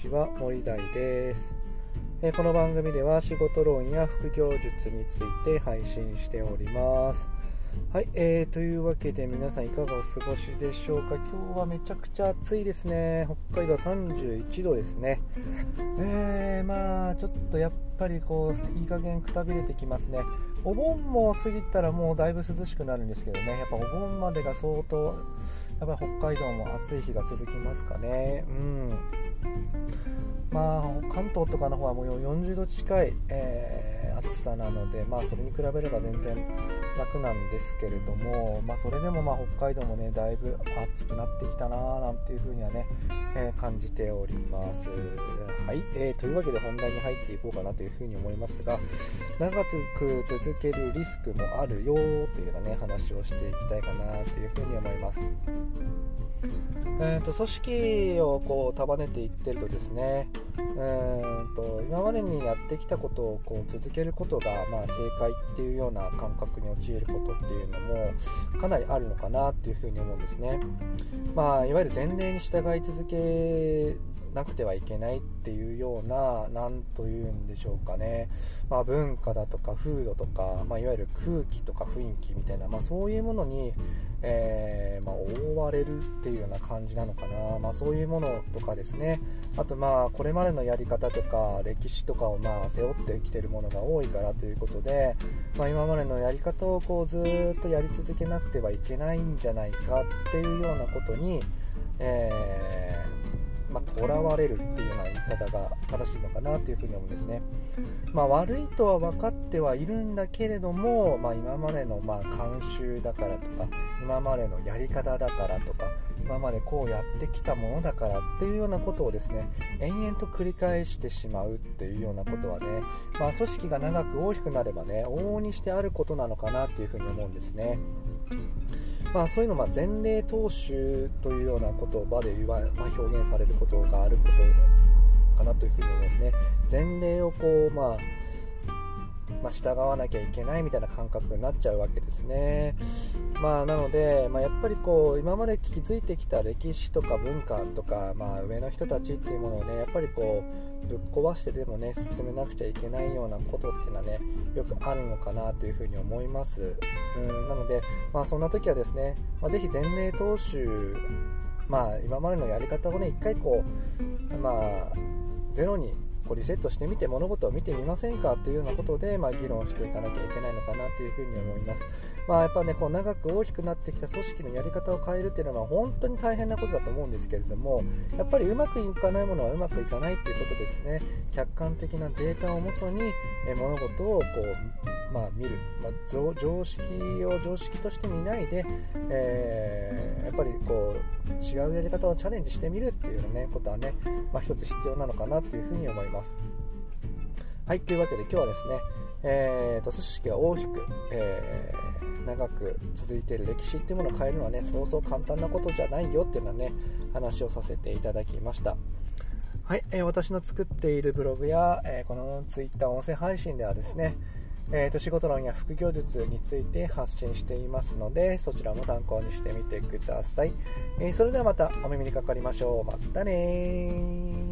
ちは森大です、え、この番組では仕事論や副業術について配信しております。はい、えー、というわけで皆さんいかがお過ごしでしょうか？今日はめちゃくちゃ暑いですね。北海道31度ですね。えー、まあちょっとやっぱりこういい加減くたびれてきますね。お盆も過ぎたらもうだいぶ涼しくなるんですけどね。やっぱお盆までが相当やっぱり北海道も暑い日が続きますかね。うん。まあ関東とかの方はもう40度近い、えー、暑さなのでまあそれに比べれば全然楽なんですけれどもまあそれでもまあ北海道もねだいぶ暑くなってきたなーなんていうふうにはね、えー、感じております。はい、えー、というわけで本題に入っていこうかなというふうに思いますが長く続けるリスクもあるよというようなね話をしていきたいかなというふうに思います。えーと、組織をこう束ねていってるとですね、えーと、今までにやってきたことをこう続けることが、まあ、正解っていうような感覚に陥ることっていうのもかなりあるのかなっていうふうに思うんですね。まあ、いわゆる前例に従い続けなくてはいけないっていうような何というんでしょうかね、まあ、文化だとか風土とか、まあ、いわゆる空気とか雰囲気みたいな、まあ、そういうものに、えー、ま覆われるっていうような感じなのかな、まそういうものとかですね。あとまあこれまでのやり方とか歴史とかをまあ背負ってきてるものが多いからということで、ま、今までのやり方をこうずっとやり続けなくてはいけないんじゃないかっていうようなことに、えーまあ、囚われるっていうような言い方が正しいのかなというふうに思うんですね。まあ、悪いとは分かってはいるんだけれども、まあ、今までのま慣習だからとか今までのやり方だからとか今までこうやってきたものだからっていうようなことをですね延々と繰り返してしまうっていうようなことはね、まあ、組織が長く大きくなればね往々にしてあることなのかなっていうふうに思うんですね。まあ、そういうのまあ前例踏襲というような言葉で言わ、まあ、表現されることがあることかなというふうに思いますね。前例をこう、まあまあ、従わなきゃいけないみたいな感覚になっちゃうわけですね。まあ、なので、まあ、やっぱりこう今まで築いてきた歴史とか文化とか、まあ、上の人たちっていうものをねやっぱりこうぶっ壊してでもね進めなくちゃいけないようなことっていうのはねよくあるのかなというふうに思います。うんなので、まあ、そんな時はですね、まあ、ぜひ前例踏襲まあ今までのやり方をね一回こうまあゼロにこうリセットしてみて物事を見てみませんかというようなことで、まあ、議論していかなきゃいけないのかなというふうに思います。まあ、やっぱね、こう長く大きくなってきた組織のやり方を変えるっていうのは本当に大変なことだと思うんですけれども、やっぱりうまくいかないものはうまくいかないっていうことですね。客観的なデータをもとにえ物事をこう、まあ、見る、まあ、常識を常識として見ないで、えー、やっぱりこう違うやり方をチャレンジしてみるっていう、ね、ことはね、まあ、一つ必要なのかなというふうに思います。はい、というわけで今日はですね、えーと、組織が大きく、えー、長く続いている歴史っていうものを変えるのはね、そうそう簡単なことじゃないよっていうのはね、話をさせていただきました。はい、えー、私の作っているブログや、えー、この Twitter 音声配信ではですね、えーと、仕事論や副業術について発信していますのでそちらも参考にしてみてください、えー、それではまたお耳にかかりましょう。またね